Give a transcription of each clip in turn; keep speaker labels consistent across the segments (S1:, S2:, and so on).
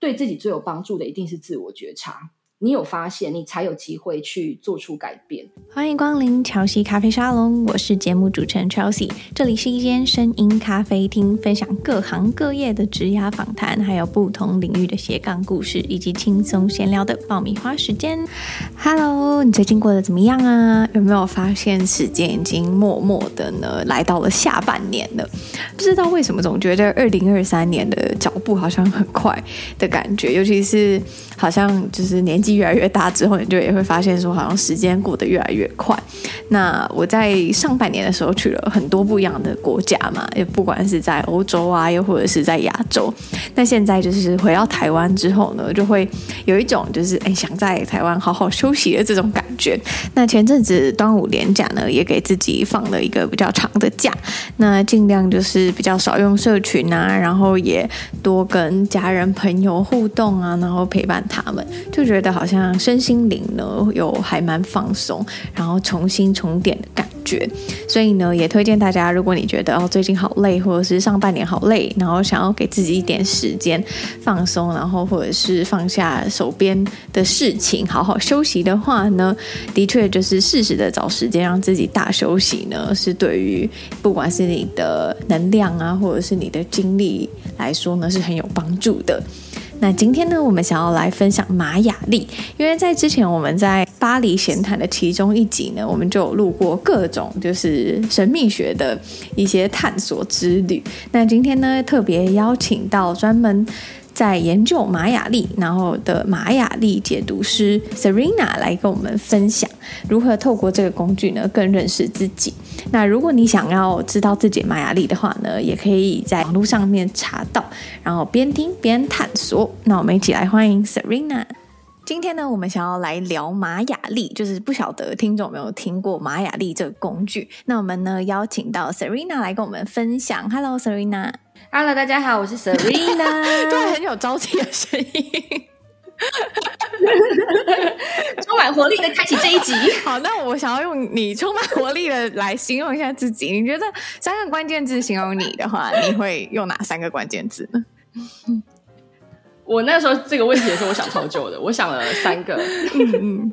S1: 对自己最有帮助的，一定是自我觉察。你有发现，你才有机会去做出改变。
S2: 欢迎光临乔西咖啡沙龙，我是节目主持人 Chelsea。这里是一间声音咖啡厅，分享各行各业的职涯访谈，还有不同领域的斜杠故事，以及轻松闲聊的爆米花时间。Hello，你最近过得怎么样啊？有没有发现时间已经默默的呢来到了下半年了？不知道为什么总觉得二零二三年的脚步好像很快的感觉，尤其是好像就是年纪。越来越大之后，你就也会发现说，好像时间过得越来越快。那我在上半年的时候去了很多不一样的国家嘛，也不管是在欧洲啊，又或者是在亚洲。那现在就是回到台湾之后呢，就会有一种就是哎，想在台湾好好休息的这种感觉。那前阵子端午连假呢，也给自己放了一个比较长的假，那尽量就是比较少用社群啊，然后也多跟家人朋友互动啊，然后陪伴他们，就觉得好。好像身心灵呢有还蛮放松，然后重新重点的感觉，所以呢也推荐大家，如果你觉得哦最近好累，或者是上半年好累，然后想要给自己一点时间放松，然后或者是放下手边的事情，好好休息的话呢，的确就是适时的找时间让自己大休息呢，是对于不管是你的能量啊，或者是你的精力来说呢，是很有帮助的。那今天呢，我们想要来分享玛雅历，因为在之前我们在巴黎闲谈的其中一集呢，我们就有录过各种就是神秘学的一些探索之旅。那今天呢，特别邀请到专门在研究玛雅历，然后的玛雅历解读师 Serena 来跟我们分享如何透过这个工具呢，更认识自己。那如果你想要知道自己玛雅历的话呢，也可以在网络上面查到，然后边听边探索。那我们一起来欢迎 Serena。今天呢，我们想要来聊玛雅历，就是不晓得听众有没有听过玛雅历这个工具。那我们呢，邀请到 Serena 来跟我们分享。Hello，Serena。
S1: Hello，大家好，我是 Serena。
S2: 对，很有朝气的声音，
S1: 充满活力的开启这一集。
S2: 好，那我想要用你充满活力的来形容一下自己。你觉得三个关键字形容你的话，你会用哪三个关键字呢？
S1: 我那时候这个问题的时候，我想超久的，我想了三个。嗯，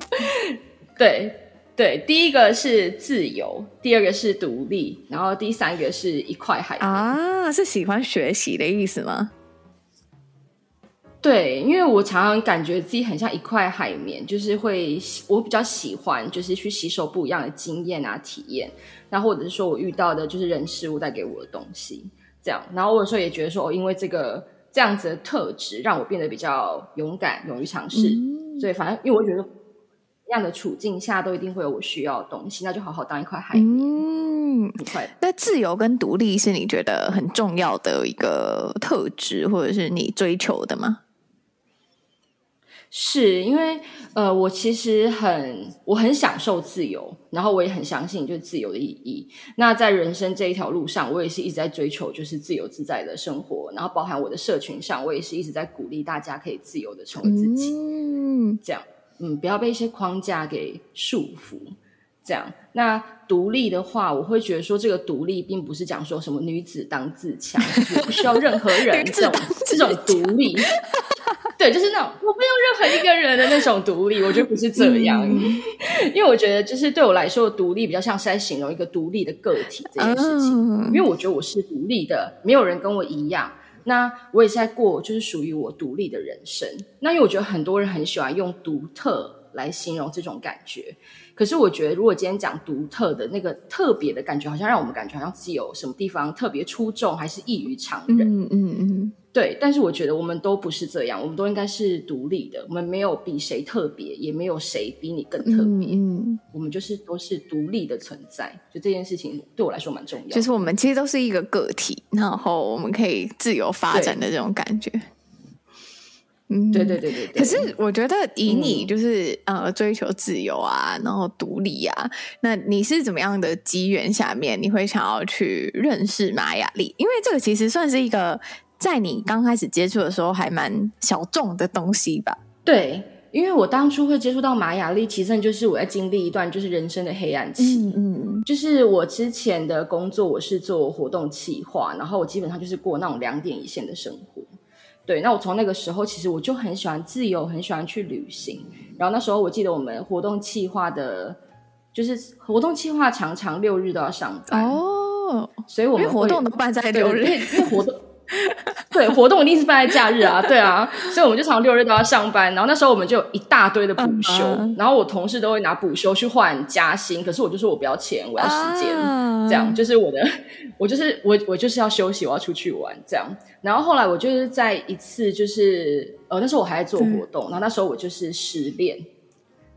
S1: 对。对，第一个是自由，第二个是独立，然后第三个是一块海绵
S2: 啊，是喜欢学习的意思吗？
S1: 对，因为我常常感觉自己很像一块海绵，就是会我比较喜欢，就是去吸收不一样的经验啊、体验，然后或者是说我遇到的就是人事物带给我的东西，这样。然后我有时候也觉得说，哦，因为这个这样子的特质，让我变得比较勇敢、勇于尝试。嗯、所以反正，因为我觉得。样的处境下都一定会有我需要的东西，那就好好当一块海绵。嗯，很快。
S2: 那自由跟独立是你觉得很重要的一个特质，或者是你追求的吗？
S1: 是因为呃，我其实很我很享受自由，然后我也很相信就是自由的意义。那在人生这一条路上，我也是一直在追求就是自由自在的生活，然后包含我的社群上，我也是一直在鼓励大家可以自由的成为自己。嗯，这样。嗯，不要被一些框架给束缚，这样。那独立的话，我会觉得说，这个独立并不是讲说什么女子当自强，我不需要任何人这种这种独立。对，就是那种我不用任何一个人的那种独立，我觉得不是这样。嗯、因为我觉得，就是对我来说，独立比较像是在形容一个独立的个体这件事情。嗯、因为我觉得我是独立的，没有人跟我一样。那我也是在过，就是属于我独立的人生。那因为我觉得很多人很喜欢用独特来形容这种感觉，可是我觉得如果今天讲独特的那个特别的感觉，好像让我们感觉好像自己有什么地方特别出众，还是异于常人。嗯嗯嗯。嗯对，但是我觉得我们都不是这样，我们都应该是独立的。我们没有比谁特别，也没有谁比你更特别。嗯，嗯我们就是都是独立的存在。就这件事情对我来说蛮重要。
S2: 就是我们其实都是一个个体，然后我们可以自由发展的这种感觉。嗯，
S1: 对对对对对。
S2: 可是我觉得以你就是、嗯、呃追求自由啊，然后独立啊，那你是怎么样的机缘下面你会想要去认识玛雅丽？因为这个其实算是一个在你刚开始接触的时候还蛮小众的东西吧？
S1: 对。因为我当初会接触到玛雅历，其实就是我在经历一段就是人生的黑暗期。嗯嗯，就是我之前的工作，我是做活动企划，然后我基本上就是过那种两点一线的生活。对，那我从那个时候，其实我就很喜欢自由，很喜欢去旅行。然后那时候我记得我们活动企划的，就是活动企划常常六日都要上班哦，所以我们
S2: 活动都办在六日，
S1: 因为活动。对，活动一定是放在假日啊，对啊，所以我们就常常六日都要上班。然后那时候我们就有一大堆的补休，嗯、然后我同事都会拿补休去换加薪，可是我就说我不要钱，我要时间，啊、这样就是我的，我就是我我就是要休息，我要出去玩这样。然后后来我就是在一次就是呃那时候我还在做活动，嗯、然后那时候我就是失恋，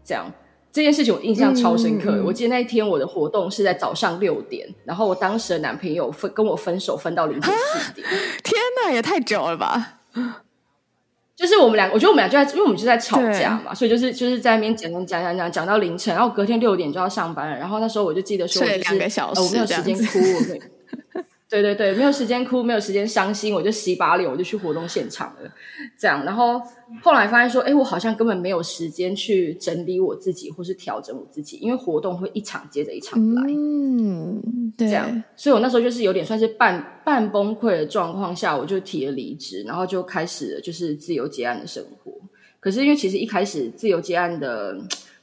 S1: 这样。这件事情我印象超深刻。嗯、我记得那一天我的活动是在早上六点，然后我当时的男朋友分跟我分手分到凌晨四点。
S2: 天哪，也太久了吧！
S1: 就是我们俩，我觉得我们俩就在，因为我们就在吵架嘛，所以就是就是在那边讲讲讲讲讲到凌晨，然后隔天六点就要上班了。然后那时候我就记得说，我就是，两个小时、呃，我没有时间哭，我没。对对对，没有时间哭，没有时间伤心，我就洗把脸，我就去活动现场了。这样，然后后来发现说，哎，我好像根本没有时间去整理我自己，或是调整我自己，因为活动会一场接着一场来。嗯，对。这样，所以我那时候就是有点算是半半崩溃的状况下，我就提了离职，然后就开始了就是自由接案的生活。可是因为其实一开始自由接案的。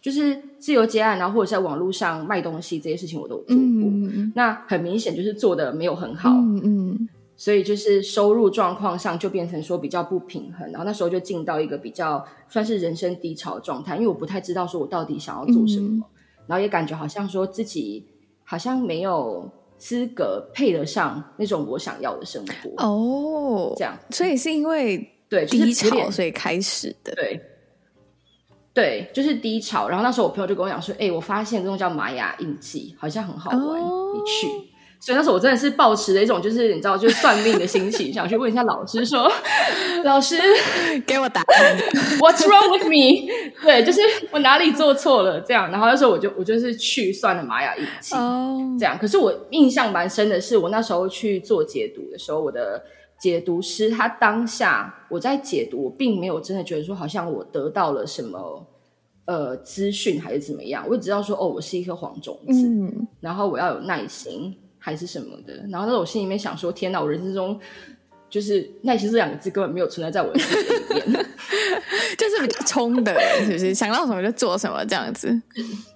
S1: 就是自由接案，然后或者在网络上卖东西这些事情我都做过。嗯、那很明显就是做的没有很好，嗯，嗯，所以就是收入状况上就变成说比较不平衡。然后那时候就进到一个比较算是人生低潮的状态，因为我不太知道说我到底想要做什么，嗯、然后也感觉好像说自己好像没有资格配得上那种我想要的生活。哦，这样，
S2: 所以是因为对低潮所以开始的，
S1: 对。对，就是低潮。然后那时候我朋友就跟我讲说：“哎，我发现这种叫玛雅印记，好像很好玩，哦、你去。”所以那时候我真的是抱持了一种就是你知道，就是算命的心情，想去问一下老师说：“老师，
S2: 给我答案
S1: ，What's wrong with me？” 对，就是我哪里做错了这样。然后那时候我就我就是去算了玛雅印记，哦、这样。可是我印象蛮深的是，我那时候去做解读的时候，我的解读师他当下我在解读，我并没有真的觉得说好像我得到了什么呃资讯还是怎么样，我只知道说哦，我是一颗黄种子，嗯、然后我要有耐心还是什么的。然后那我心里面想说，天哪，我人生中就是耐心这两个字根本没有存在在我的世界里面，
S2: 就是比较冲的人，是不是想到什么就做什么这样子？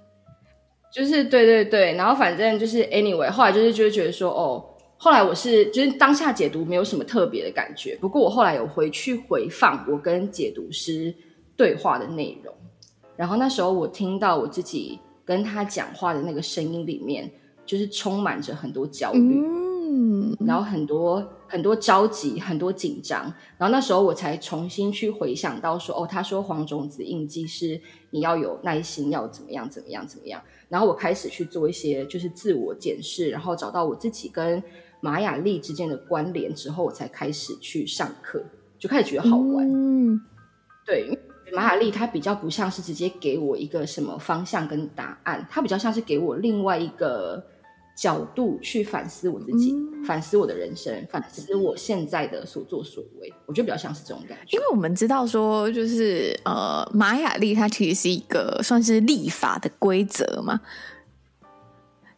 S1: 就是对对对，然后反正就是 anyway，后来就是就会觉得说哦。后来我是就是当下解读没有什么特别的感觉，不过我后来有回去回放我跟解读师对话的内容，然后那时候我听到我自己跟他讲话的那个声音里面，就是充满着很多焦虑，嗯，然后很多很多着急，很多紧张，然后那时候我才重新去回想到说，哦，他说黄种子印记是你要有耐心，要怎么样怎么样怎么样，然后我开始去做一些就是自我检视，然后找到我自己跟玛雅历之间的关联之后，我才开始去上课，就开始觉得好玩。嗯，对，玛雅历它比较不像是直接给我一个什么方向跟答案，它比较像是给我另外一个角度去反思我自己，嗯、反思我的人生，反思我现在的所作所为。我觉得比较像是这种感觉。
S2: 因为我们知道说，就是呃，玛雅历它其实是一个算是历法的规则嘛。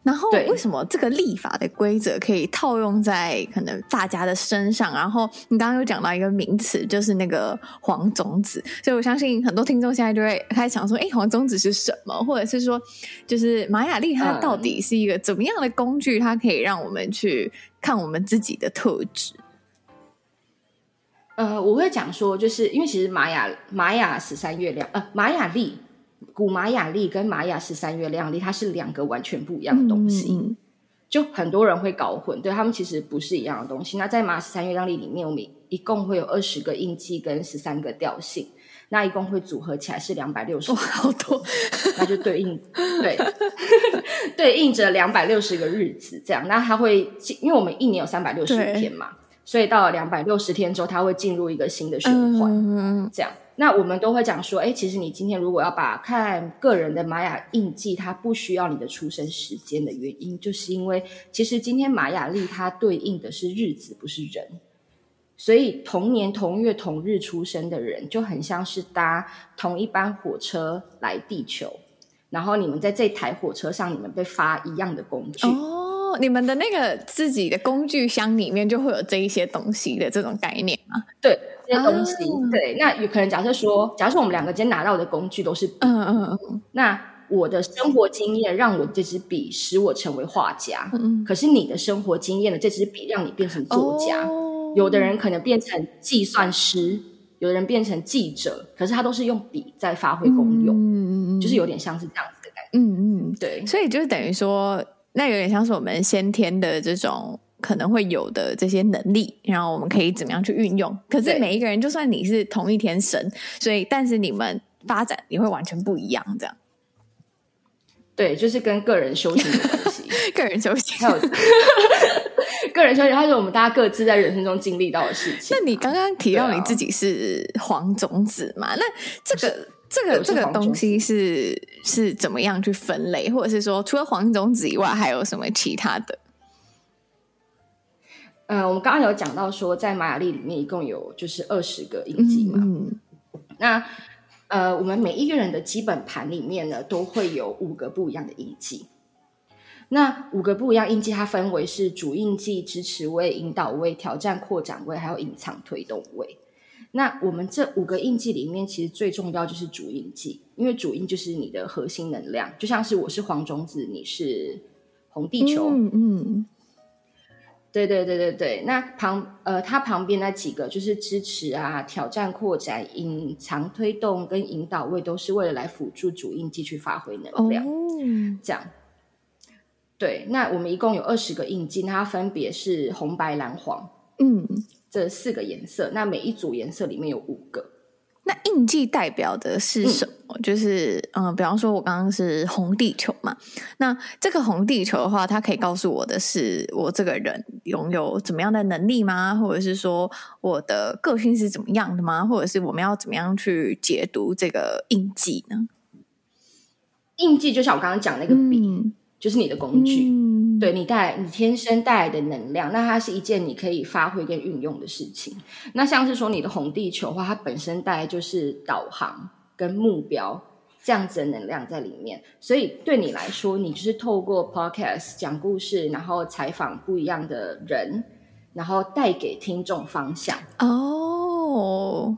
S2: 然后，为什么这个立法的规则可以套用在可能大家的身上？然后你刚刚有讲到一个名词，就是那个黄种子，所以我相信很多听众现在就会开始想说：“哎，黄种子是什么？”或者是说，就是玛雅历它到底是一个怎么样的工具？它可以让我们去看我们自己的特质。
S1: 呃，我会讲说，就是因为其实玛雅玛雅十三月亮，呃，玛雅历。古玛雅历跟玛雅十三月亮历，它是两个完全不一样的东西，嗯嗯、就很多人会搞混，对，他们其实不是一样的东西。那在玛雅十三月亮历里面，我们一共会有二十个印记跟十三个调性，那一共会组合起来是两百六十个，
S2: 好多，
S1: 那就对应对 对应着两百六十个日子这样。那它会，因为我们一年有三百六十五天嘛。所以到了两百六十天之后，它会进入一个新的循环。嗯，这样。那我们都会讲说，哎，其实你今天如果要把看个人的玛雅印记，它不需要你的出生时间的原因，就是因为其实今天玛雅历它对应的是日子，不是人。所以同年同月同日出生的人，就很像是搭同一班火车来地球，然后你们在这台火车上，你们被发一样的工具。
S2: 哦，你们的那个自己的工具箱里面就会有这一些东西的这种概念吗？
S1: 对，这些东西。啊、对，那有可能假设说，假设我们两个今天拿到的工具都是，嗯嗯嗯，那我的生活经验让我这支笔使我成为画家，嗯，可是你的生活经验的这支笔让你变成作家。哦。有的人可能变成计算师，有的人变成记者，可是他都是用笔在发挥功用，嗯嗯嗯，就是有点像是这样子的感觉，嗯嗯，对，
S2: 所以就是等于说，那有点像是我们先天的这种可能会有的这些能力，然后我们可以怎么样去运用。可是每一个人，就算你是同一天生，所以但是你们发展也会完全不一样，这样。
S1: 对，就是跟个人修行的关系，
S2: 个人修行
S1: 还有。个人修行，它是我们大家各自在人生中经历到的事情。
S2: 那你刚刚提到你自己是黄种子嘛？啊、那这个这个这个东西是是怎么样去分类，或者是说除了黄种子以外，还有什么其他的？
S1: 呃，我们刚刚有讲到说，在玛雅历里面一共有就是二十个印记嘛。嗯、那呃，我们每一个人的基本盘里面呢，都会有五个不一样的印记。那五个不一样印记，它分为是主印记、支持位、引导位、挑战扩展位，还有隐藏推动位。那我们这五个印记里面，其实最重要就是主印记，因为主印就是你的核心能量，就像是我是黄种子，你是红地球。嗯嗯，对对对对对。那旁呃，它旁边那几个就是支持啊、挑战扩展、隐藏推动跟引导位，都是为了来辅助主印记去发挥能量。哦，这样。对，那我们一共有二十个印记，它分别是红、白、蓝、黄，嗯，这四个颜色。那每一组颜色里面有五个。
S2: 那印记代表的是什么？嗯、就是嗯，比方说我刚刚是红地球嘛，那这个红地球的话，它可以告诉我的是我这个人拥有怎么样的能力吗？或者是说我的个性是怎么样的吗？或者是我们要怎么样去解读这个印记呢？
S1: 印记就像我刚刚讲那个笔。嗯就是你的工具，嗯、对你带来你天生带来的能量，那它是一件你可以发挥跟运用的事情。那像是说你的红地球的话，它本身带来就是导航跟目标这样子的能量在里面，所以对你来说，你就是透过 podcast 讲故事，然后采访不一样的人，然后带给听众方向。哦，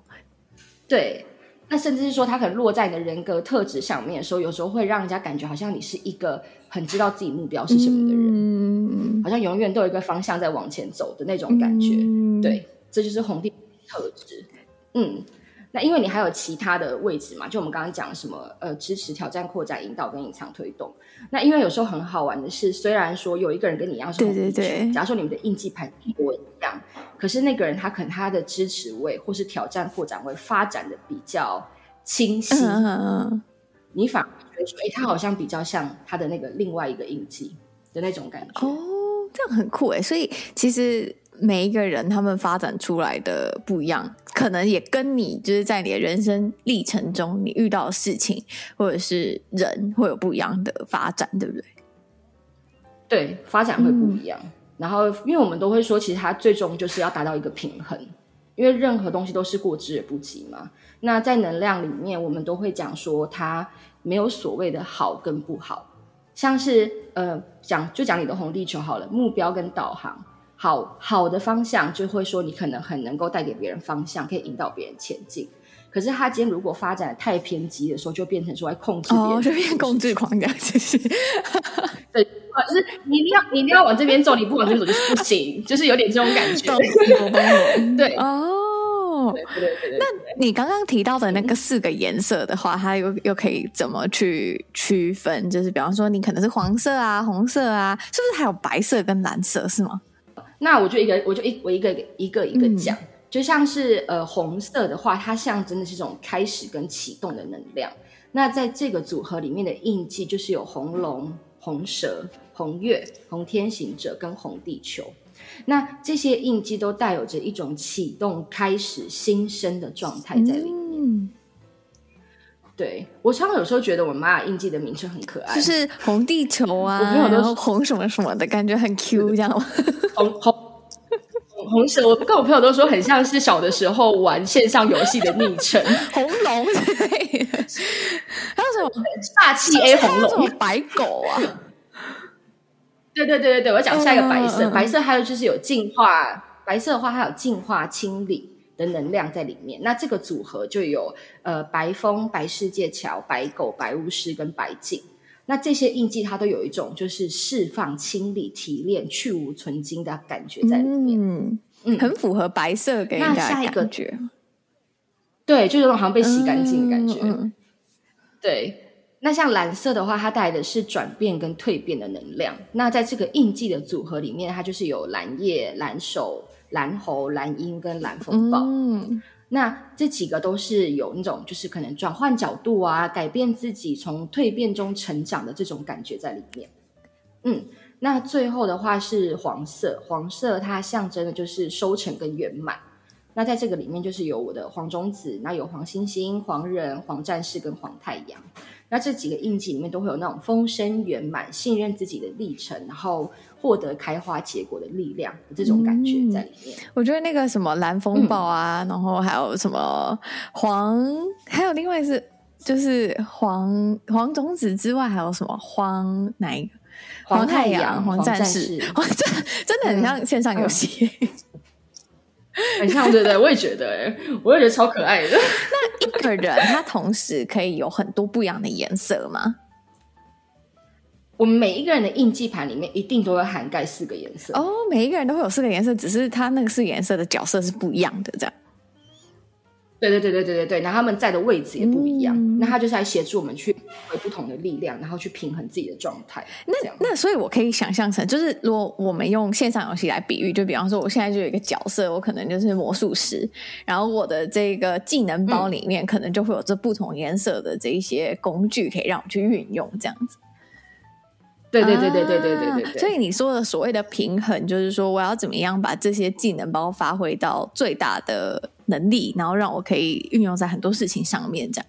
S1: 对。那甚至是说，它可能落在你的人格特质上面的时候，有时候会让人家感觉好像你是一个很知道自己目标是什么的人，嗯、好像永远都有一个方向在往前走的那种感觉。嗯、对，这就是红地特质。嗯，那因为你还有其他的位置嘛，就我们刚刚讲什么呃，支持、挑战、扩展、引导跟隐藏推动。那因为有时候很好玩的是，虽然说有一个人跟你一样对对对，假如说你们的印记牌一模一样。可是那个人他可能他的支持位或是挑战扩展位发展的比较清晰，嗯嗯嗯，你反而觉得说，哎，他好像比较像他的那个另外一个印记的那种感觉。
S2: 哦，这样很酷哎！所以其实每一个人他们发展出来的不一样，可能也跟你就是在你的人生历程中你遇到的事情或者是人会有不一样的发展，对不对？
S1: 对，发展会不一样。然后，因为我们都会说，其实它最终就是要达到一个平衡，因为任何东西都是过之而不及嘛。那在能量里面，我们都会讲说，它没有所谓的好跟不好。像是呃，讲就讲你的红地球好了，目标跟导航，好好的方向就会说你可能很能够带给别人方向，可以引导别人前进。可是他今天如果发展的太偏激的时候，就变成说来控制别人，
S2: 哦，就变控制狂这样，其实
S1: 对。就是你一定要你一定要往这边走，你不往这边走就是不行，就是有点这种感觉。对
S2: 哦，对对对对。那你刚刚提到的那个四个颜色的话，它又又可以怎么去区分？就是比方说，你可能是黄色啊、红色啊，是不是还有白色跟蓝色？是吗？
S1: 那我就一个，我就一我一个一个一个讲，嗯、就像是呃红色的话，它象征的是这种开始跟启动的能量。那在这个组合里面的印记，就是有红龙、红蛇。红月、红天行者跟红地球，那这些印记都带有着一种启动、开始新生的状态在里面。嗯、对，我常常有时候觉得我玛雅印记的名称很可爱，
S2: 就是红地球啊，然后红什么什么的感觉很 Q，这样吗？
S1: 红红红蛇，我跟我朋友都说很像是小的时候玩线上游戏的昵称，
S2: 红龙之类的，还有什么
S1: 煞气 A 红龙、
S2: 白狗啊？
S1: 对对对对对，我讲下一个白色，嗯、白色还有就是有净化，白色的话还有净化清理的能量在里面。那这个组合就有呃白风、白世界桥、白狗、白巫师跟白镜。那这些印记它都有一种就是释放、清理、提炼、去芜存精的感觉在里面。
S2: 嗯嗯，很符合白色给人家的感觉。
S1: 对，就有种好像被洗干净的感觉。
S2: 嗯、
S1: 对。那像蓝色的话，它带来的是转变跟蜕变的能量。那在这个印记的组合里面，它就是有蓝叶、蓝手、蓝猴、蓝鹰跟蓝风暴。嗯，那这几个都是有那种就是可能转换角度啊，改变自己，从蜕变中成长的这种感觉在里面。嗯，那最后的话是黄色，黄色它象征的就是收成跟圆满。那在这个里面就是有我的黄种子，那有黄星星、黄人、黄战士跟黄太阳。那这几个印记里面都会有那种丰盛圆满、信任自己的历程，然后获得开花结果的力量的这种感觉在里面。
S2: 嗯、我觉得那个什么蓝风暴啊，嗯、然后还有什么黄，还有另外是就是黄黄种子之外还有什么黄哪一个？黄太阳、黄战士，哇，这真的很像线上游戏。
S1: 很像，对对，我也觉得，哎，我也觉得超可爱的。
S2: 那一个人他同时可以有很多不一样的颜色吗？
S1: 我们每一个人的印记盘里面一定都会涵盖四个颜色
S2: 哦，每一个人都会有四个颜色，只是他那个四个颜色的角色是不一样的，这样。
S1: 对对对对对对对，然后他们在的位置也不一样，嗯、那他就是来协助我们去回不同的力量，然后去平衡自己的状态。
S2: 那那所以，我可以想象成，就是如果我们用线上游戏来比喻，就比方说，我现在就有一个角色，我可能就是魔术师，然后我的这个技能包里面可能就会有这不同颜色的这一些工具，可以让我去运用，这样子。
S1: 对对对对对对对对，对、啊。
S2: 所以你说的所谓的平衡，就是说我要怎么样把这些技能包发挥到最大的能力，然后让我可以运用在很多事情上面，这样。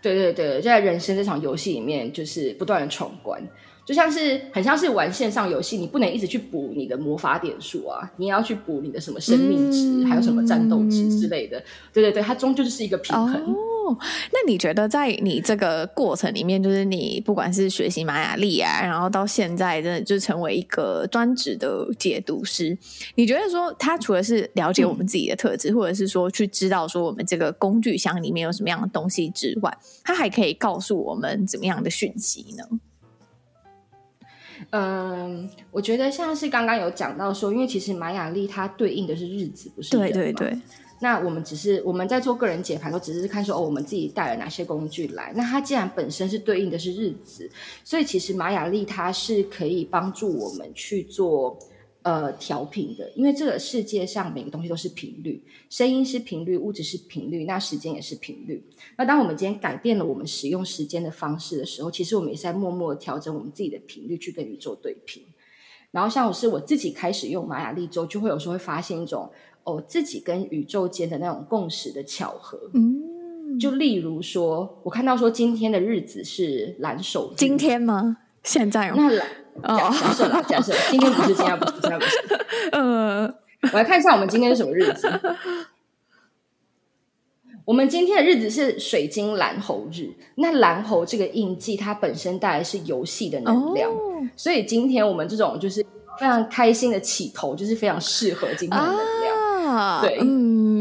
S1: 对对对，就在人生这场游戏里面，就是不断的闯关。就像是很像是玩线上游戏，你不能一直去补你的魔法点数啊，你也要去补你的什么生命值，嗯、还有什么战斗值之类的。对对对，它终究就是一个平衡。
S2: 哦，那你觉得在你这个过程里面，就是你不管是学习玛雅历啊，然后到现在真的就成为一个专职的解读师，你觉得说他除了是了解我们自己的特质，嗯、或者是说去知道说我们这个工具箱里面有什么样的东西之外，他还可以告诉我们怎么样的讯息呢？
S1: 嗯，我觉得像是刚刚有讲到说，因为其实玛雅历它对应的是日子，不是？对对对。那我们只是我们在做个人解盘，都只是看说哦，我们自己带了哪些工具来。那它既然本身是对应的是日子，所以其实玛雅历它是可以帮助我们去做。呃，调频的，因为这个世界上每个东西都是频率，声音是频率，物质是频率，那时间也是频率。那当我们今天改变了我们使用时间的方式的时候，其实我们也是在默默调整我们自己的频率，去跟宇宙对频。然后像我是我自己开始用玛雅历之后，就会有时候会发现一种哦，自己跟宇宙间的那种共识的巧合。嗯，就例如说，我看到说今天的日子是蓝手，
S2: 今天吗？现在吗？
S1: 那蓝。假假设啦，假设今天不是，今天不是，今天不是。呃，我来看一下我们今天是什么日子。我们今天的日子是水晶蓝猴日。那蓝猴这个印记，它本身带来是游戏的能量，哦、所以今天我们这种就是非常开心的起头，就是非常适合今天的能量。啊、对，嗯嗯。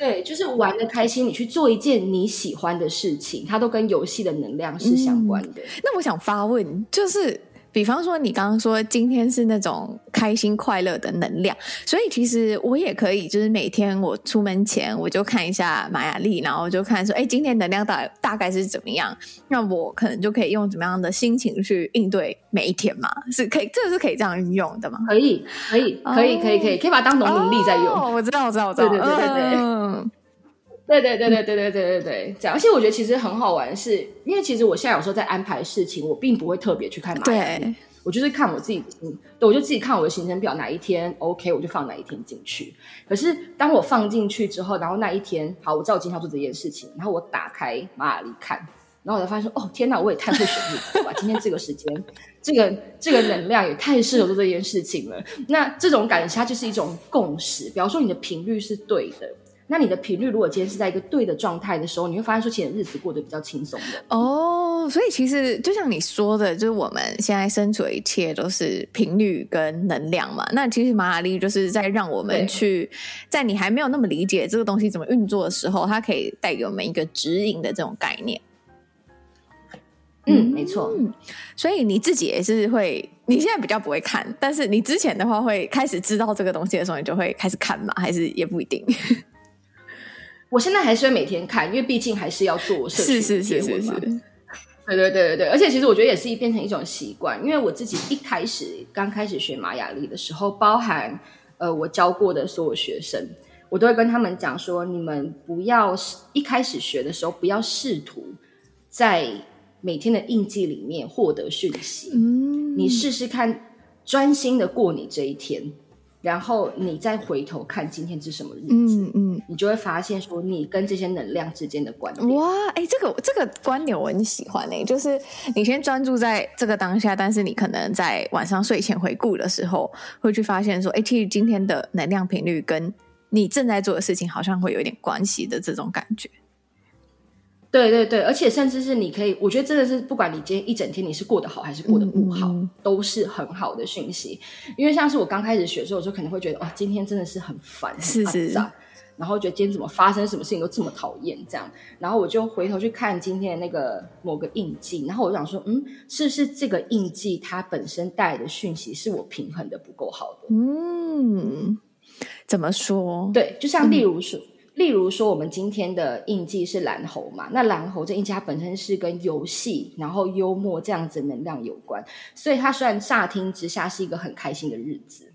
S1: 对，就是玩的开心，你去做一件你喜欢的事情，它都跟游戏的能量是相关的。
S2: 嗯，那我想发问，就是。比方说，你刚刚说今天是那种开心快乐的能量，所以其实我也可以，就是每天我出门前我就看一下玛雅历，然后就看说，哎，今天能量大大概是怎么样？那我可能就可以用怎么样的心情去应对每一天嘛？是可以，这个是可以这样运用的吗？
S1: 可以，可以，可以，可以，可以，可以把它当农民历在用。
S2: 哦，我知道，我知道，我知道，对对对对对。嗯
S1: 对对对对对对对对对，这样，而且我觉得其实很好玩是，是因为其实我现在有时候在安排事情，我并不会特别去看马雅历，我就是看我自己，嗯，对，我就自己看我的行程表，哪一天 OK，我就放哪一天进去。可是当我放进去之后，然后那一天，好，我知道我今天要做这件事情，然后我打开马雅历看，然后我才发现说，哦，天哪，我也太会选日子了吧！今天这个时间，这个这个能量也太适合做这件事情了。那这种感觉，它就是一种共识。比方说，你的频率是对的。那你的频率如果今天是在一个对的状态的时候，你会发现说，其实日子过得比较轻松的
S2: 哦。所以其实就像你说的，就是我们现在身处的一切都是频率跟能量嘛。那其实马雅历就是在让我们去，在你还没有那么理解这个东西怎么运作的时候，它可以带给我们一个指引的这种概念。
S1: 嗯，没错。
S2: 嗯，所以你自己也是会，你现在比较不会看，但是你之前的话会开始知道这个东西的时候，你就会开始看嘛？还是也不一定？
S1: 我现在还是会每天看，因为毕竟还是要做社群。是是是是是，对对对对对。而且其实我觉得也是变成一种习惯，因为我自己一开始刚开始学玛雅历的时候，包含呃我教过的所有学生，我都会跟他们讲说：你们不要一开始学的时候，不要试图在每天的印记里面获得讯息。嗯，你试试看，专心的过你这一天。然后你再回头看今天是什么日子，嗯嗯，你就会发现说你跟这些能量之间的关联。
S2: 哇，哎，这个这个观点我很喜欢诶，就是你先专注在这个当下，但是你可能在晚上睡前回顾的时候，会去发现说，哎，其实今天的能量频率跟你正在做的事情好像会有一点关系的这种感觉。
S1: 对对对，而且甚至是你可以，我觉得真的是不管你今天一整天你是过得好还是过得不好，嗯嗯、都是很好的讯息。因为像是我刚开始学的时候，我就可能会觉得，哇、哦，今天真的是很烦，
S2: 是是，
S1: 然后觉得今天怎么发生什么事情都这么讨厌这样。然后我就回头去看今天的那个某个印记，然后我就想说，嗯，是不是这个印记它本身带来的讯息是我平衡的不够好的？
S2: 嗯，怎么说？
S1: 对，就像例如说。嗯例如说，我们今天的印记是蓝猴嘛？那蓝猴这印记它本身是跟游戏，然后幽默这样子能量有关，所以它虽然乍听之下是一个很开心的日子，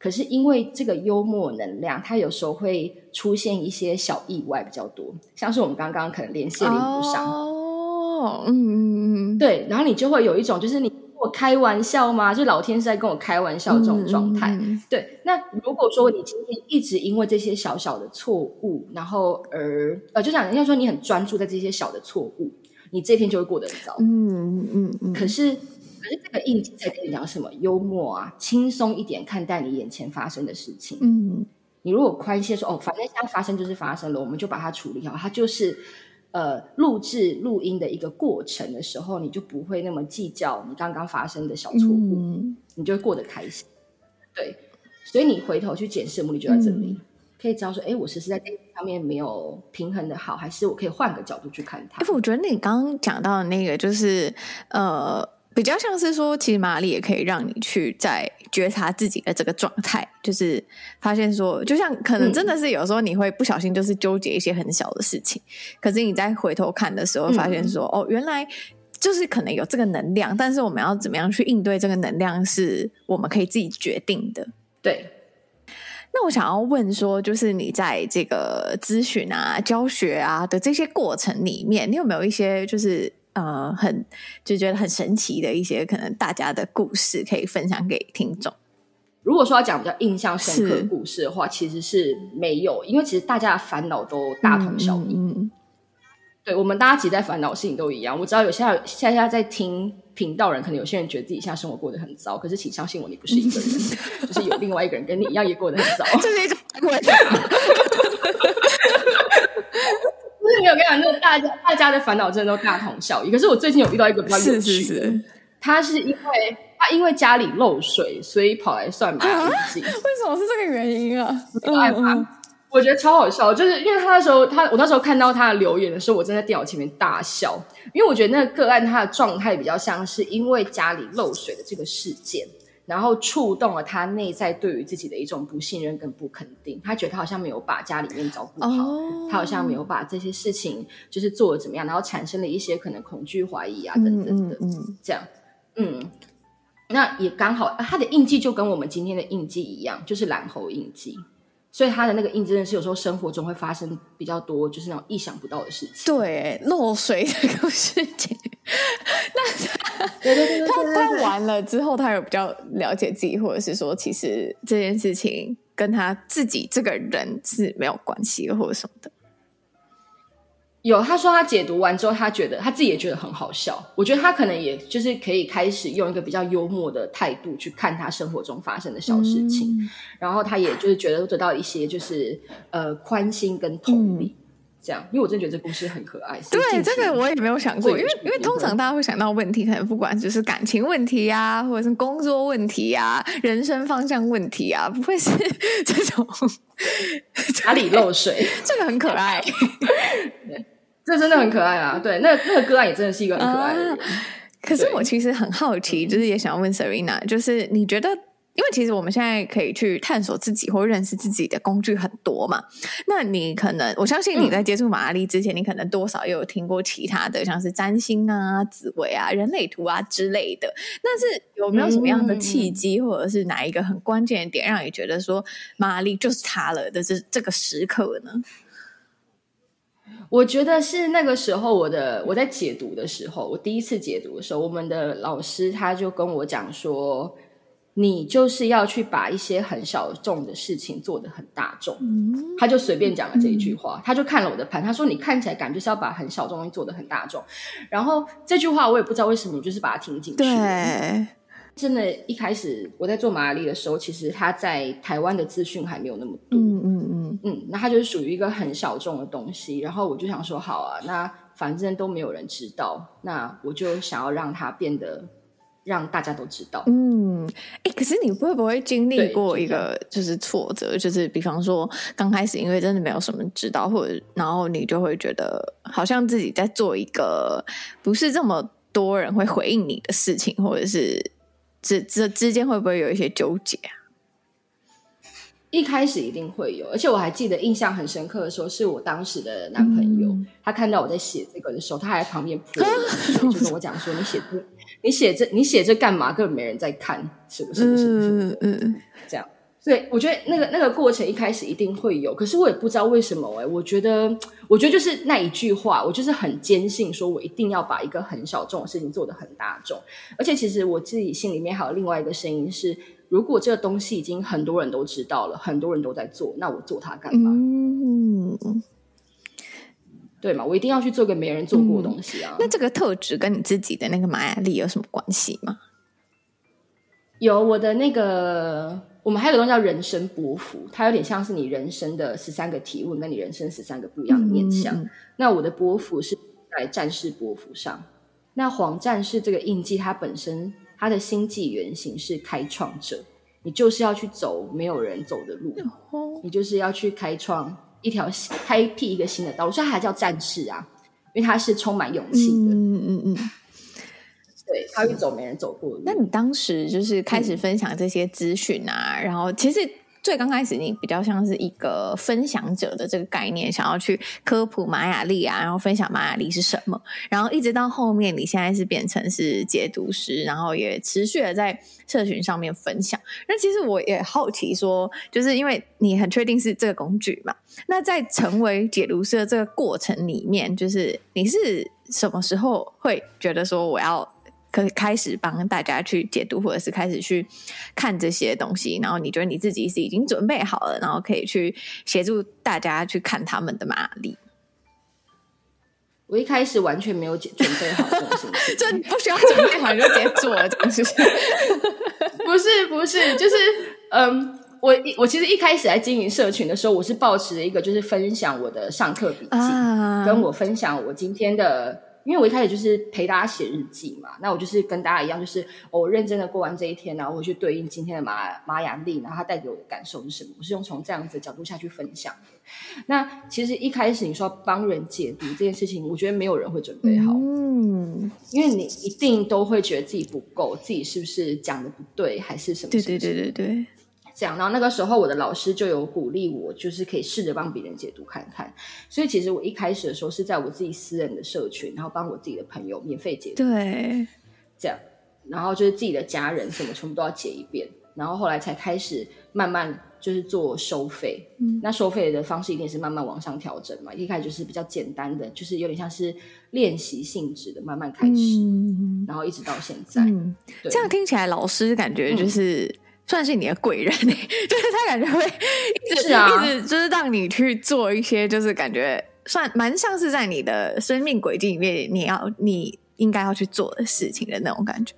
S1: 可是因为这个幽默能量，它有时候会出现一些小意外比较多，像是我们刚刚可能连线连不上
S2: 哦，嗯嗯嗯，
S1: 对，然后你就会有一种就是你。我开玩笑吗？就老天是在跟我开玩笑这种状态。对，那如果说你今天一直因为这些小小的错误，然后而呃，就像人家说你很专注在这些小的错误，你这天就会过得很糟。嗯嗯嗯。嗯可是，可是这个印记在跟你讲什么？幽默啊，轻松一点看待你眼前发生的事情。嗯，你如果宽些说哦，反正现在发生就是发生了，我们就把它处理好，它就是。呃，录制录音的一个过程的时候，你就不会那么计较你刚刚发生的小错误，嗯、你就会过得开心。对，所以你回头去检视的目的就在这里，嗯、可以知道说，哎，我是不是在这方面没有平衡的好，还是我可以换个角度去看它？
S2: 我觉得你刚刚讲到的那个，就是呃。比较像是说，其实马里也可以让你去在觉察自己的这个状态，就是发现说，就像可能真的是有时候你会不小心就是纠结一些很小的事情，嗯、可是你在回头看的时候，发现说，嗯、哦，原来就是可能有这个能量，但是我们要怎么样去应对这个能量，是我们可以自己决定的。
S1: 对。
S2: 那我想要问说，就是你在这个咨询啊、教学啊的这些过程里面，你有没有一些就是？呃，很就觉得很神奇的一些可能大家的故事可以分享给听众。
S1: 如果说要讲比较印象深刻的故事的话，其实是没有，因为其实大家的烦恼都大同小异。嗯，嗯，对，我们大家其实在烦恼的事情都一样。我知道有些现在在听频道人，可能有些人觉得自己现在生活过得很糟，可是请相信我，你不是一个人，就是有另外一个人跟你一样也过得很糟。
S2: 这是一种
S1: 没有跟你讲，那大家大家的烦恼真的都大同小异。可是我最近有遇到一个比较有趣的，是是是他是因为他因为家里漏水，所以跑来算马雅历。为
S2: 什么是这个原因啊？
S1: 害怕、嗯嗯，我觉得超好笑，就是因为他那时候，他我那时候看到他的留言的时候，我正在电脑前面大笑，因为我觉得那个个案他的状态比较像是因为家里漏水的这个事件。然后触动了他内在对于自己的一种不信任跟不肯定，他觉得他好像没有把家里面照顾好，oh. 他好像没有把这些事情就是做的怎么样，然后产生了一些可能恐惧、怀疑啊等等的，嗯，嗯，嗯，这样，嗯，那也刚好他的印记就跟我们今天的印记一样，就是蓝猴印记，所以他的那个印记真的是有时候生活中会发生比较多，就是那种意想不到的事情，
S2: 对，漏水 这个事情。那对对对，他他完了之后，他有比较了解自己，或者是说，其实这件事情跟他自己这个人是没有关系的，或者什么的。
S1: 有，他说他解读完之后，他觉得他自己也觉得很好笑。我觉得他可能也就是可以开始用一个比较幽默的态度去看他生活中发生的小事情，嗯、然后他也就是觉得得到一些就是呃宽心跟同理。嗯这样，因为我真的觉得这故事很可爱。
S2: 对，这个我也没有想过，因为因为通常大家会想到问题，可能不管就是感情问题啊，或者是工作问题啊，人生方向问题啊，不会是 这种
S1: 哪里漏水，
S2: 这个很可爱。
S1: 对，这真的很可爱啊！对，那那个个案也真的是一个很可爱的人。啊，
S2: 可是我其实很好奇，就是也想要问 Serena，就是你觉得？因为其实我们现在可以去探索自己或认识自己的工具很多嘛，那你可能我相信你在接触马雅历之前，嗯、你可能多少也有听过其他的，像是占星啊、紫微啊、人类图啊之类的。但是有没有什么样的契机，或者是哪一个很关键的点，让你觉得说马雅历就是他了的这这个时刻呢？
S1: 我觉得是那个时候，我的我在解读的时候，我第一次解读的时候，我们的老师他就跟我讲说。你就是要去把一些很小众的事情做得很大众，嗯、他就随便讲了这一句话，嗯、他就看了我的盘，他说你看起来感觉是要把很小众东西做得很大众，然后这句话我也不知道为什么，就是把它听进去。对，真的，一开始我在做马雅历的时候，其实他在台湾的资讯还没有那么多，嗯嗯嗯嗯，那他就是属于一个很小众的东西，然后我就想说，好啊，那反正都没有人知道，那我就想要让它变得。让大家都知道，
S2: 嗯，哎、欸，可是你会不会经历过一个就是挫折，就，是比方说刚开始因为真的没有什么知道，或者然后你就会觉得好像自己在做一个不是这么多人会回应你的事情，或者是这这 之间会不会有一些纠结啊？
S1: 一开始一定会有，而且我还记得印象很深刻的时候，是我当时的男朋友，嗯、他看到我在写这个的时候，他还在旁边 就跟我讲说：“你写这，你写这，你写这干嘛？根本没人在看，是不是？是不是？嗯嗯，这样。所以我觉得那个那个过程一开始一定会有，可是我也不知道为什么哎、欸，我觉得，我觉得就是那一句话，我就是很坚信，说我一定要把一个很小众的事情做得很大众，而且其实我自己心里面还有另外一个声音是。如果这个东西已经很多人都知道了，很多人都在做，那我做它干嘛？嗯，对嘛，我一定要去做个没人做过的东西啊。
S2: 嗯，那这个特质跟你自己的那个玛雅历有什么关系吗？
S1: 有，我的那个，我们还有个东西叫人生波符，它有点像是你人生的十三个提问，跟你人生十三个不一样的面向。嗯，那我的波符是在战士波符上，那黄战士这个印记，它本身。它的星际原型是开创者，你就是要去走没有人走的路，你就是要去开创一条开辟一个新的道路，所以它还叫战士啊，因为他是充满勇气的。嗯嗯嗯，对，他会走没人走过的路。
S2: 那你当时就是开始分享这些资讯啊，嗯、然后其实。最刚开始，你比较像是一个分享者的这个概念，想要去科普玛雅历啊，然后分享玛雅历是什么，然后一直到后面，你现在是变成是解读师，然后也持续的在社群上面分享。那其实我也好奇说，就是因为你很确定是这个工具嘛？那在成为解读师的这个过程里面，就是你是什么时候会觉得说我要？可以开始帮大家去解读，或者是开始去看这些东西，然后你觉得你自己是已经准备好了，然后可以去协助大家去看他们的玛雅历。
S1: 我一开始完全没有准备好这种事情，
S2: 就不需要准备好你就直接做了这种事情。
S1: 不是不是，就是嗯，我我其实一开始在经营社群的时候，我是抱持一个就是分享我的上课笔记，啊、跟我分享我今天的。因为我一开始就是陪大家写日记嘛，那我就是跟大家一样，就是我认真的过完这一天，然后我去对应今天的玛玛雅历，然后它带给我的感受是什么？我是用从这样子的角度下去分享。那其实一开始你说帮人解读这件事情，我觉得没有人会准备好，嗯，因为你一定都会觉得自己不够，自己是不是讲的不对，还是什么？对对对对对。这样，然后那个时候我的老师就有鼓励我，就是可以试着帮别人解读看看。所以其实我一开始的时候是在我自己私人的社群，然后帮我自己的朋友免费解读。对，这样，然后就是自己的家人什么全部都要解一遍，然后后来才开始慢慢就是做收费。嗯，那收费的方式一定是慢慢往上调整嘛。一开始就是比较简单的，就是有点像是练习性质的，慢慢开始，嗯、然后一直到现在。
S2: 嗯，对这样听起来，老师感觉就是、嗯、算是你的贵人，就是他感觉会一直是、啊、一直就是让你去做一些，就是感觉算蛮像是在你的生命轨迹里面，你要你应该要去做的事情的那种感觉。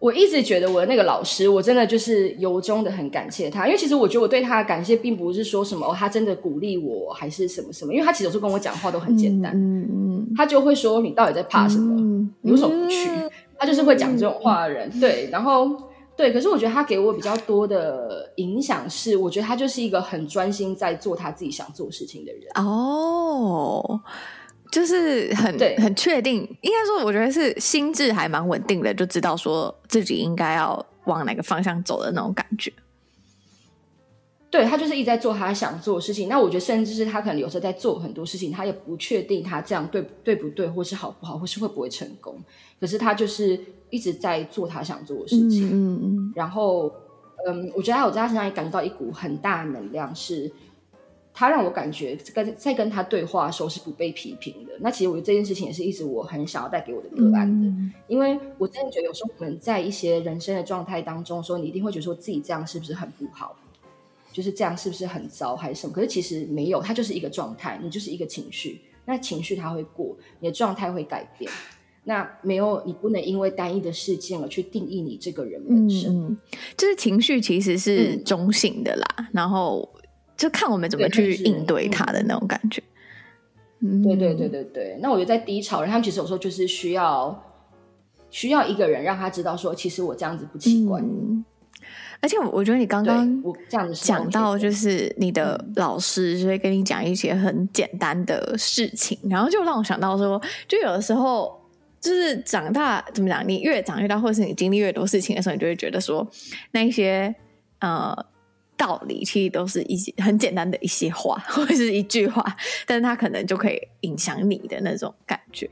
S1: 我一直觉得我的那个老师，我真的就是由衷的很感谢他，因为其实我觉得我对他的感谢，并不是说什么哦，他真的鼓励我，还是什么什么，因为他其实有时候跟我讲话都很简单，嗯嗯，他就会说你到底在怕什么？嗯、你为什么不去？嗯、他就是会讲这种话的人，嗯、对，然后对，可是我觉得他给我比较多的影响是，我觉得他就是一个很专心在做他自己想做事情的人
S2: 哦。就是很对很确定，应该说，我觉得是心智还蛮稳定的，就知道说自己应该要往哪个方向走的那种感觉。
S1: 对，他就是一直在做他想做的事情。那我觉得，甚至是他可能有时候在做很多事情，他也不确定他这样对对不对，或是好不好，或是会不会成功。可是他就是一直在做他想做的事情。嗯嗯嗯。然后，嗯，我觉得他我在他身上也感觉到一股很大的能量是。他让我感觉跟在跟他对话的时候是不被批评的。那其实我觉得这件事情也是一直我很想要带给我的个案的，嗯、因为我真的觉得有时候我们在一些人生的状态当中，说你一定会觉得说自己这样是不是很不好，就是这样是不是很糟还是什么？可是其实没有，它就是一个状态，你就是一个情绪，那情绪它会过，你的状态会改变。那没有，你不能因为单一的事件而去定义你这个人本身。嗯，就是情绪其实是中性的啦，嗯、然后。就看我们怎么去应对它的那种感觉。对对对对对。那我觉得在低潮人，他们其实有时候就是需要需要一个人让他知道说，其实我这样子不奇怪。
S2: 嗯、而且我觉得你刚刚讲到，就是你的老师就会跟你讲一些很简单的事情，嗯、然后就让我想到说，就有的时候就是长大怎么讲，你越长越大，或者是你经历越多事情的时候，你就会觉得说那一些呃。道理其实都是一些很简单的一些话，或者是一句话，但是他可能就可以影响你的那种感觉。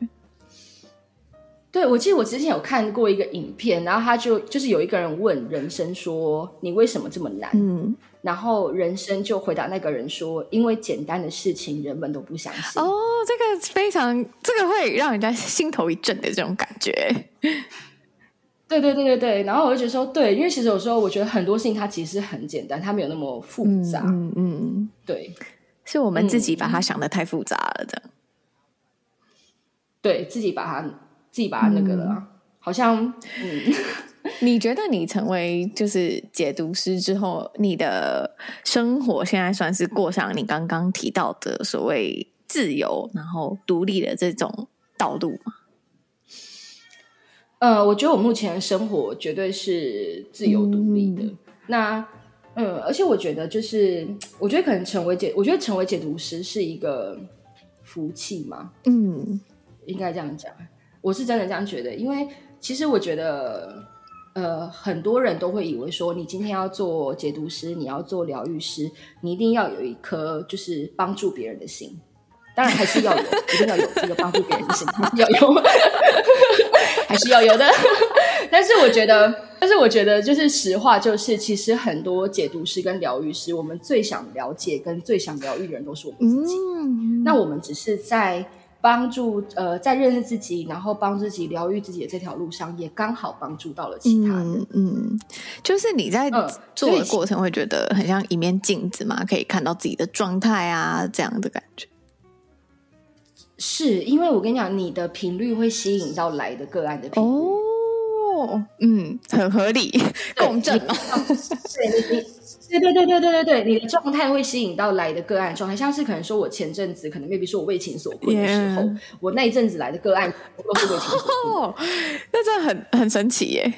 S1: 对，我记得我之前有看过一个影片，然后他就就是有一个人问人生说：“你为什么这么难？”嗯，然后人生就回答那个人说：“因为简单的事情人们都不相信。”哦，
S2: 这个非常，这个会让人家心头一震的这种感觉。
S1: 对对对对对，然后我就觉得说，对，因为其实有时候我觉得很多事情它其实很简单，它没有那么复杂。嗯嗯，嗯对，
S2: 是我们自己把它想的太复杂了的。
S1: 对自己把它自己把它那个了，嗯、好像嗯。
S2: 你觉得你成为就是解读师之后，你的生活现在算是过上你刚刚提到的所谓自由然后独立的这种道路吗？
S1: 呃，我觉得我目前的生活绝对是自由独立的。嗯、那，嗯，而且我觉得就是，我觉得可能成为解，我觉得成为解读师是一个福气嘛。嗯，应该这样讲。我是真的这样觉得，因为其实我觉得，呃，很多人都会以为说，你今天要做解读师，你要做疗愈师，你一定要有一颗就是帮助别人的心。当然还是要有，一定要有这个帮助别人的心，要有。还是要有的，但是我觉得，但是我觉得，就是实话，就是其实很多解读师跟疗愈师，我们最想了解跟最想疗愈的人都是我们自己。嗯，那我们只是在帮助，呃，在认识自己，然后帮自己疗愈自己的这条路上，也刚好帮助到了其他人。嗯，嗯，
S2: 就是你在做的过程会觉得很像一面镜子嘛，可以看到自己的状态啊，这样的感觉。
S1: 是因为我跟你讲，你的频率会吸引到来的个案的频率。
S2: 哦，嗯，很合理，共振嘛。
S1: 对，对，对，对，对，对，对，对，你的状态会吸引到来的个案状态，像是可能说，我前阵子可能 maybe 说我为情所困的时候.我那一阵子来的个案都是为情所困。哦，
S2: 那这很很神奇耶。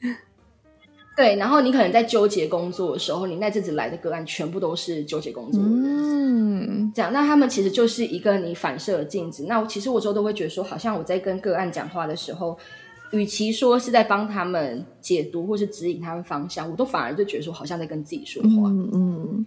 S1: 对，然后你可能在纠结工作的时候，你那阵子来的个案全部都是纠结工作。嗯，这样，那他们其实就是一个你反射的镜子。那其实我有时候都会觉得说，好像我在跟个案讲话的时候，与其说是在帮他们解读或是指引他们方向，我都反而就觉得说，好像在跟自己说话。嗯，嗯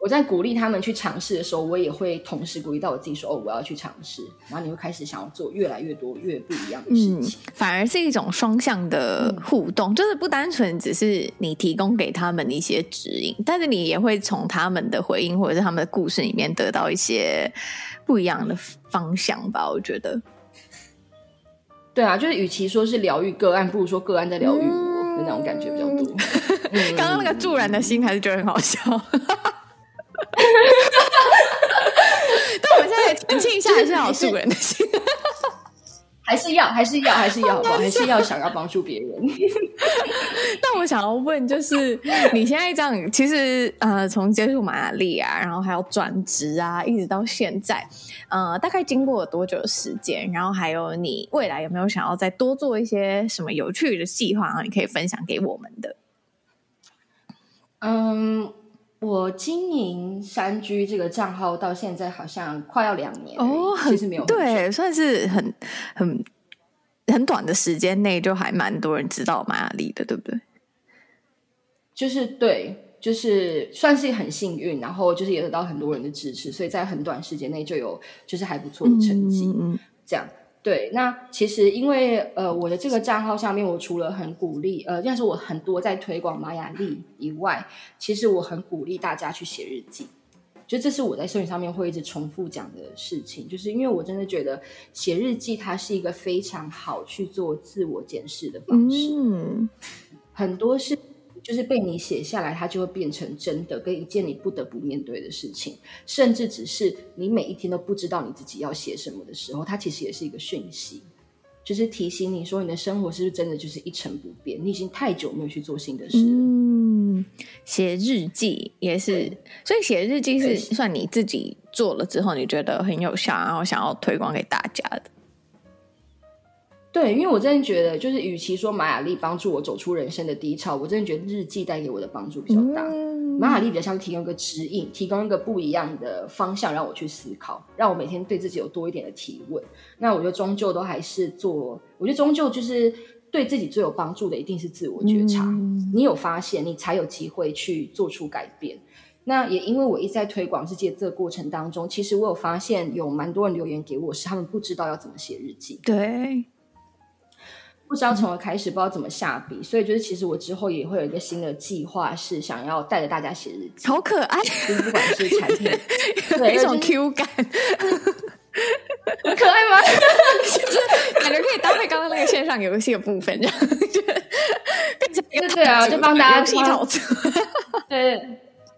S1: 我在鼓励他们去尝试的时候，我也会同时鼓励到我自己说：“哦，我要去尝试。”然后你会开始想要做越来越多、越不一样的事情。
S2: 嗯，反而是一种双向的互动，就是不单纯只是你提供给他们一些指引，但是你也会从他们的回应或者是他们的故事里面得到一些不一样的方向吧。我觉得，
S1: 对啊，就是与其说是疗愈个案，不如说个案在疗愈我的那种感觉比较多。
S2: 嗯，刚刚那个助燃的心还是觉得很好笑。但我们现在澄清一下，还是好助人的心，
S1: 还是要，还是要，还是要，好不好？还是要想要帮助别人。
S2: 但我想要问，就是你现在这样，其实呃，从接触玛雅历啊，然后还有转职啊，一直到现在，呃，大概经过了多久的时间？然后还有你未来有没有想要再多做一些什么有趣的计划啊？你可以分享给我们的。
S1: 嗯。我经营山居这个账号到现在好像快要两年哦，其实没有
S2: 对，算是很很很短的时间内，就还蛮多人知道玛雅丽的，对不对？
S1: 就是对，就是算是很幸运，然后就是也得到很多人的支持，所以在很短时间内就有就是还不错的成绩，嗯，这样。对，那其实因为呃，我的这个账号上面，我除了很鼓励呃，但是我很多在推广玛雅历以外，其实我很鼓励大家去写日记。就这是我在社群上面会一直重复讲的事情，就是因为我真的觉得写日记它是一个非常好去做自我检视的方式。嗯，很多事。就是被你写下来，它就会变成真的，跟一件你不得不面对的事情，甚至只是你每一天都不知道你自己要写什么的时候，它其实也是一个讯息，就是提醒你说你的生活是不是真的就是一成不变？你已经太久没有去做新的事了。
S2: 嗯，写日记也是，所以写日记是算你自己做了之后，你觉得很有效，然后想要推广给大家的。
S1: 对，因为我真的觉得，就是与其说玛雅丽帮助我走出人生的低潮，我真的觉得日记带给我的帮助比较大。嗯、玛雅丽比较像提供一个指引，提供一个不一样的方向，让我去思考，让我每天对自己有多一点的提问。那我觉得终究都还是做，我觉得终究就是对自己最有帮助的，一定是自我觉察。嗯、你有发现，你才有机会去做出改变。那也因为我一直在推广世界这个过程当中，其实我有发现有蛮多人留言给我，是他们不知道要怎么写日记。
S2: 对。
S1: 不知道从何开始，不知道怎么下笔，所以就是其实我之后也会有一个新的计划，是想要带着大家写日记，
S2: 好可爱，
S1: 就是不管是产品，
S2: 有一种 Q 感，很
S1: 可爱吗？
S2: 就是感觉可以搭配刚刚那个线上游戏的部分，这样
S1: 对对啊，就帮大家洗头，对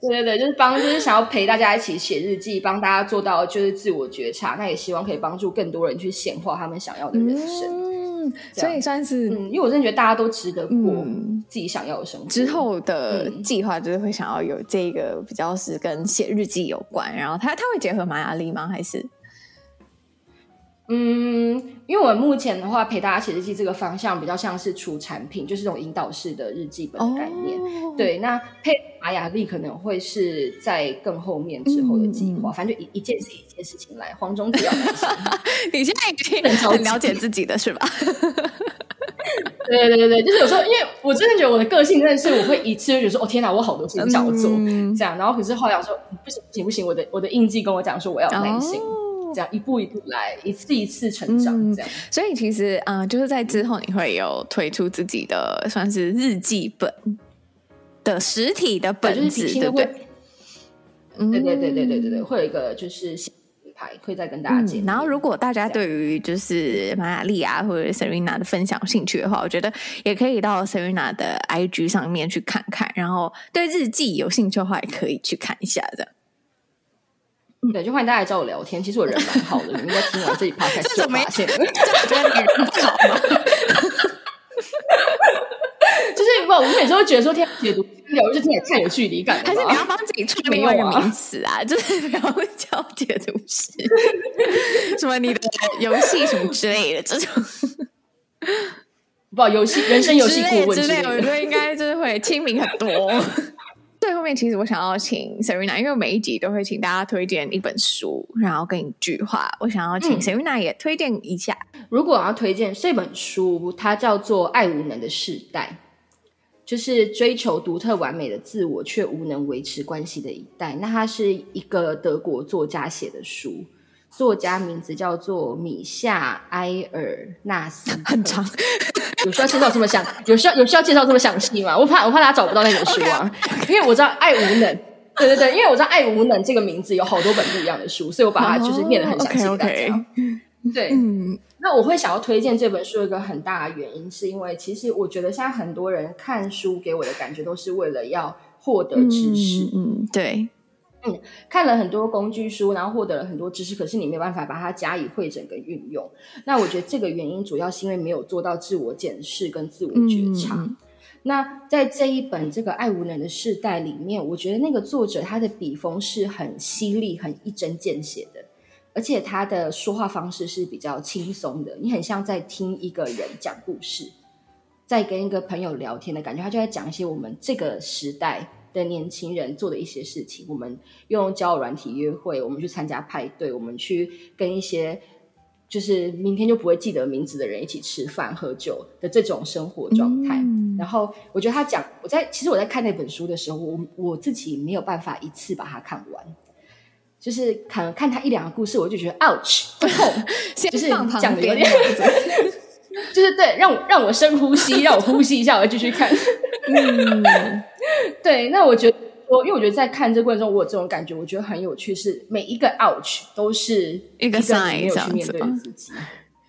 S1: 对对对，就是帮，就是想要陪大家一起写日记，帮大家做到就是自我觉察，那也希望可以帮助更多人去显化他们想要的人生。嗯
S2: 嗯，所以算是，
S1: 嗯，因为我真的觉得大家都值得过自己想要的生活。嗯、
S2: 之后的计划就是会想要有这个比较是跟写日记有关，然后它它会结合玛雅历吗？还是？
S1: 嗯，因为我目前的话，陪大家写日记这个方向比较像是出产品，就是这种引导式的日记本的概念。哦、对，那配玛雅历可能会是在更后面之后的计划。嗯、反正就一一件事一件事情来，黄种子要开始。
S2: 你现在已经很了解自己的是吧？
S1: 对对对对，就是有时候，因为我真的觉得我的个性真的是，我会一次就觉得说，哦天哪，我好多事情想要做，嗯、这样。然后可是后来我说，不行不行不行，我的我的印记跟我讲说，我要有耐心。哦这样一步一步来，一次一次成长，这样。嗯、
S2: 所以其实啊、呃，就是在之后你会有推出自己的算是日记本的实体的本子，对不对？
S1: 对对对对对对对，会有一个就是牌会再跟大家见、嗯。
S2: 然后，如果大家对于就是玛雅丽啊或者 Serena 的分享有兴趣的话，我觉得也可以到 Serena 的 IG 上面去看看。然后对日记有兴趣的话，也可以去看一下的。
S1: 对，就欢迎大家来找我聊天。其实我人蛮好的，你们应该听完这一 趴才发现。我
S2: 觉得你人不好吗？
S1: 就是不，我们每次都觉得说，天解读聊日记也太有距离感了。
S2: 还是你要帮自己创另外一个名词啊？就是不要叫解读师，什么你的游戏什么之类的这种。
S1: 不，游戏人生游戏顾问之类的，
S2: 我觉得应该就是会亲民很多。最后面，其实我想要请 Serena，因为每一集都会请大家推荐一本书，然后跟一句话。我想要请 Serena 也推荐一下。
S1: 如果我要推荐这本书，它叫做《爱无能的世代》，就是追求独特完美的自我，却无能维持关系的一代。那它是一个德国作家写的书，作家名字叫做米夏埃尔纳斯，
S2: 很长。
S1: 有需要介绍这么详？有需要有需要介绍这么详细吗？我怕我怕大家找不到那本书啊，okay, okay. 因为我知道爱无能。对对对，因为我知道爱无能这个名字有好多本不一样的书，所以我把它就是念得很详细给大家。Oh, okay, okay. 对，嗯。那我会想要推荐这本书，一个很大的原因，是因为其实我觉得现在很多人看书给我的感觉都是为了要获得知识。
S2: 嗯，嗯对，
S1: 嗯，看了很多工具书，然后获得了很多知识，可是你没有办法把它加以会诊跟运用。那我觉得这个原因主要是因为没有做到自我检视跟自我觉察。嗯、那在这一本这个爱无能的世代里面，我觉得那个作者他的笔锋是很犀利、很一针见血的。而且他的说话方式是比较轻松的，你很像在听一个人讲故事，在跟一个朋友聊天的感觉。他就在讲一些我们这个时代的年轻人做的一些事情。我们用交友软体约会，我们去参加派对，我们去跟一些就是明天就不会记得名字的人一起吃饭喝酒的这种生活状态。嗯、然后我觉得他讲，我在其实我在看那本书的时候，我我自己没有办法一次把它看完。就是可能看他一两个故事，我就觉得 ouch 会痛，就是讲的有点，就是对，让我让我深呼吸，让我呼吸一下，我继续看。嗯，对，那我觉得我，因为我觉得在看这过程中，我有这种感觉，我觉得很有趣，是每一个 ouch 都是一个 sign，没有去面对自己，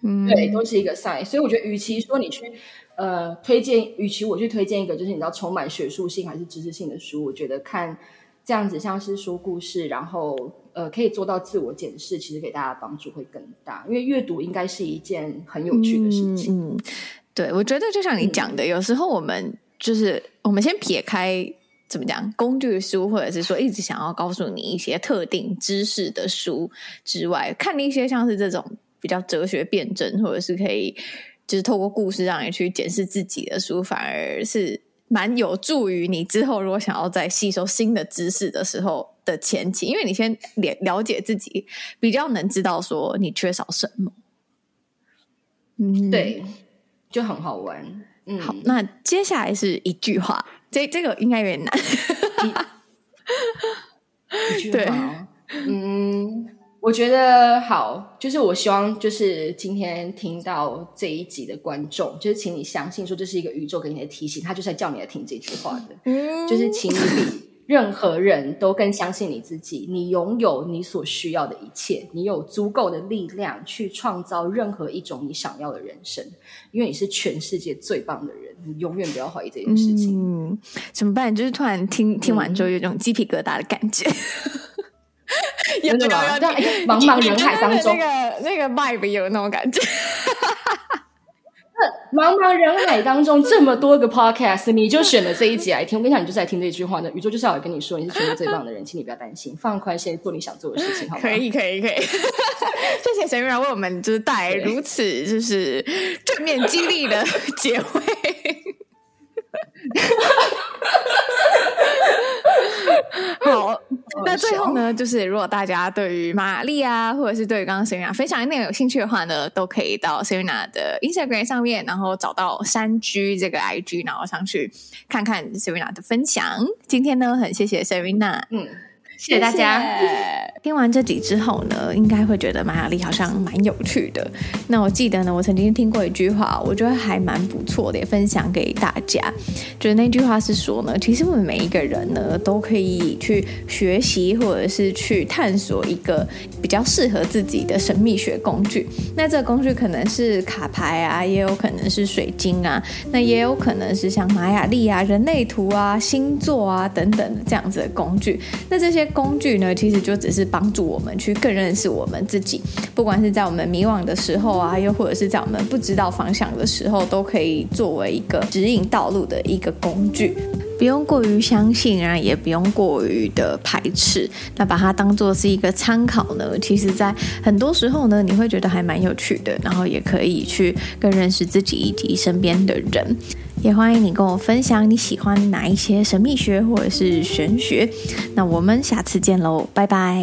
S1: 嗯，对，都是一个 sign。所以我觉得，与其说你去呃推荐，与其我去推荐一个就是你知道充满学术性还是知识性的书，我觉得看这样子像是说故事，然后。呃，可以做到自我检视，其实给大家帮助会更大，因为阅读应该是一件很有趣的事情。
S2: 嗯，嗯对，我觉得就像你讲的，嗯、有时候我们就是我们先撇开怎么讲工具书，或者是说一直想要告诉你一些特定知识的书之外，看一些像是这种比较哲学辩证，或者是可以就是透过故事让你去检视自己的书，反而是。蛮有助于你之后如果想要再吸收新的知识的时候的前期，因为你先了了解自己，比较能知道说你缺少什么。
S1: 嗯，对，就很好玩。嗯，
S2: 好，那接下来是一句话，这这个应该有点难。
S1: 一句话，嗯。我觉得好，就是我希望，就是今天听到这一集的观众，就是请你相信，说这是一个宇宙给你的提醒，他就是在叫你来听这句话的。嗯，就是请你比任何人都更相信你自己，你拥有你所需要的一切，你有足够的力量去创造任何一种你想要的人生，因为你是全世界最棒的人，你永远不要怀疑这件事情。
S2: 嗯，怎么办？就是突然听听完之后，有种鸡皮疙瘩的感觉。
S1: 有那种茫茫人海当中，
S2: 那个那个 vibe 有那种感觉。
S1: 茫茫人海当中这么多个 podcast，你就选了这一集 来听。我跟你讲，你就在听这句话的。宇宙就是要来跟你说，你是全世界最棒的人，请你不要担心，放宽心，做你想做的事情，好吗？
S2: 可以，可以，可以。谢谢沈玉然为我们就是带来如此就是正面激励的结尾。好，那最后呢，就是如果大家对于玛丽啊，或者是对于刚刚 Serena 分享的内容有兴趣的话呢，都可以到 Serena 的 Instagram 上面，然后找到山居这个 IG，然后上去看看 Serena 的分享。今天呢，很谢谢 Serena，
S1: 嗯。谢谢大家。
S2: 听完这集之后呢，应该会觉得玛雅历好像蛮有趣的。那我记得呢，我曾经听过一句话，我觉得还蛮不错的，也分享给大家。就是那句话是说呢，其实我们每一个人呢，都可以去学习或者是去探索一个比较适合自己的神秘学工具。那这个工具可能是卡牌啊，也有可能是水晶啊，那也有可能是像玛雅历啊、人类图啊、星座啊等等这样子的工具。那这些工具呢，其实就只是帮助我们去更认识我们自己，不管是在我们迷惘的时候啊，又或者是在我们不知道方向的时候，都可以作为一个指引道路的一个工具，不用过于相信啊，也不用过于的排斥，那把它当做是一个参考呢，其实在很多时候呢，你会觉得还蛮有趣的，然后也可以去更认识自己以及身边的人。也欢迎你跟我分享你喜欢哪一些神秘学或者是玄学。那我们下次见喽，拜拜。